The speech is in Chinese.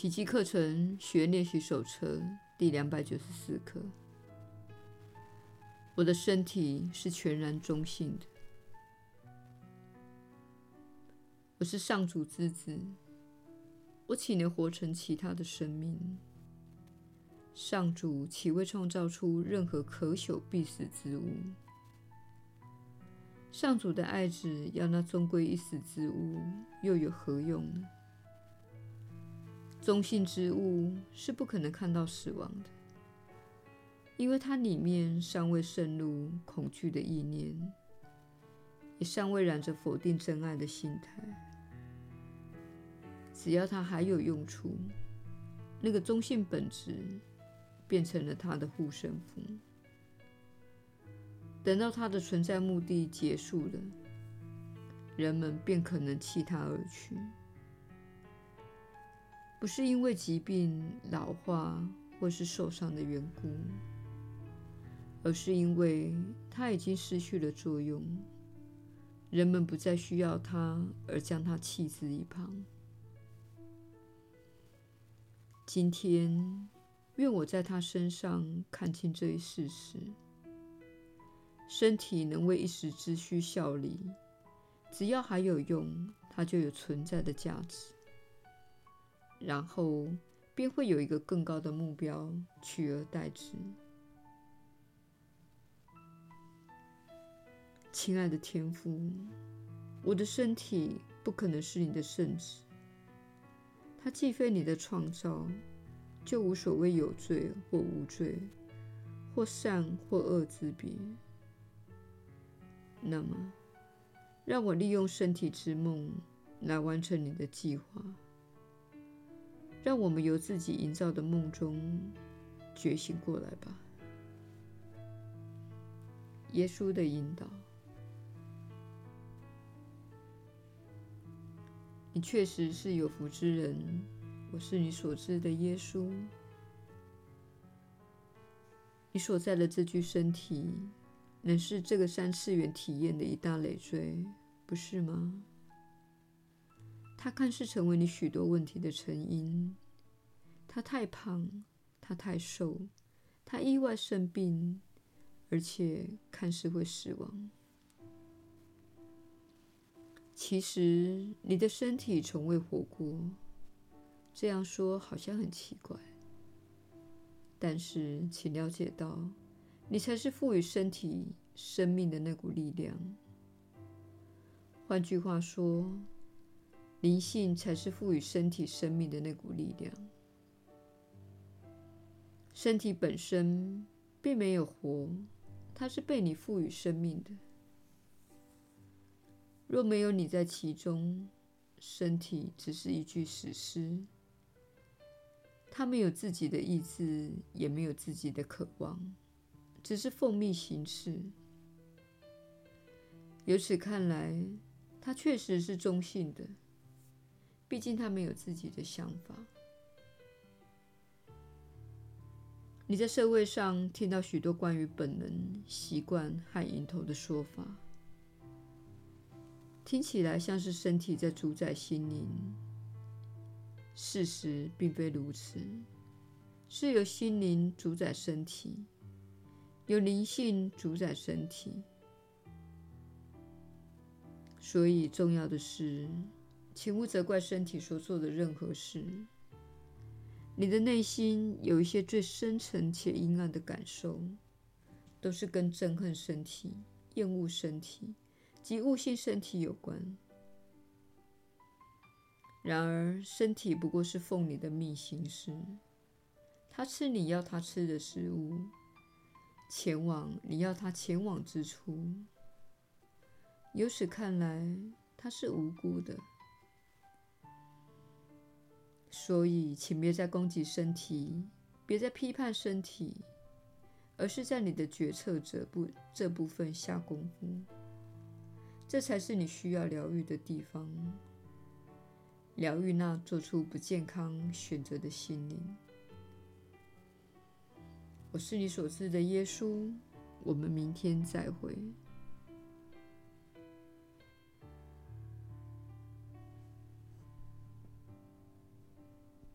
奇迹课程学练习手册第两百九十四课。我的身体是全然中性的。我是上主之子，我岂能活成其他的生命？上主岂会创造出任何可朽必死之物？上主的爱子要那终归一死之物，又有何用呢？中性之物是不可能看到死亡的，因为它里面尚未渗入恐惧的意念，也尚未染着否定真爱的心态。只要它还有用处，那个中性本质变成了它的护身符。等到它的存在目的结束了，人们便可能弃它而去。不是因为疾病、老化或是受伤的缘故，而是因为它已经失去了作用，人们不再需要它，而将它弃之一旁。今天，愿我在他身上看清这一事实：身体能为一时之需效力，只要还有用，它就有存在的价值。然后便会有一个更高的目标取而代之。亲爱的天父，我的身体不可能是你的圣子。它既非你的创造，就无所谓有罪或无罪，或善或恶之别。那么，让我利用身体之梦来完成你的计划。让我们由自己营造的梦中觉醒过来吧。耶稣的引导。你确实是有福之人，我是你所知的耶稣。你所在的这具身体，能是这个三次元体验的一大累赘，不是吗？它看似成为你许多问题的成因。它太胖，它太瘦，它意外生病，而且看似会死亡。其实你的身体从未活过，这样说好像很奇怪。但是，请了解到，你才是赋予身体生命的那股力量。换句话说，灵性才是赋予身体生命的那股力量。身体本身并没有活，它是被你赋予生命的。若没有你在其中，身体只是一具死尸。它没有自己的意志，也没有自己的渴望，只是奉命行事。由此看来，它确实是中性的，毕竟他们有自己的想法。你在社会上听到许多关于本能、习惯和瘾头的说法。听起来像是身体在主宰心灵，事实并非如此，是由心灵主宰身体，由灵性主宰身体。所以重要的是，请勿责怪身体所做的任何事。你的内心有一些最深沉且阴暗的感受，都是跟憎恨身体、厌恶身体。及悟性身体有关。然而，身体不过是奉你的命行事，它吃你要它吃的食物，前往你要它前往之处。由此看来，它是无辜的。所以，请别再攻击身体，别再批判身体，而是在你的决策者部这部分下功夫。这才是你需要疗愈的地方，疗愈那做出不健康选择的心灵。我是你所知的耶稣，我们明天再会。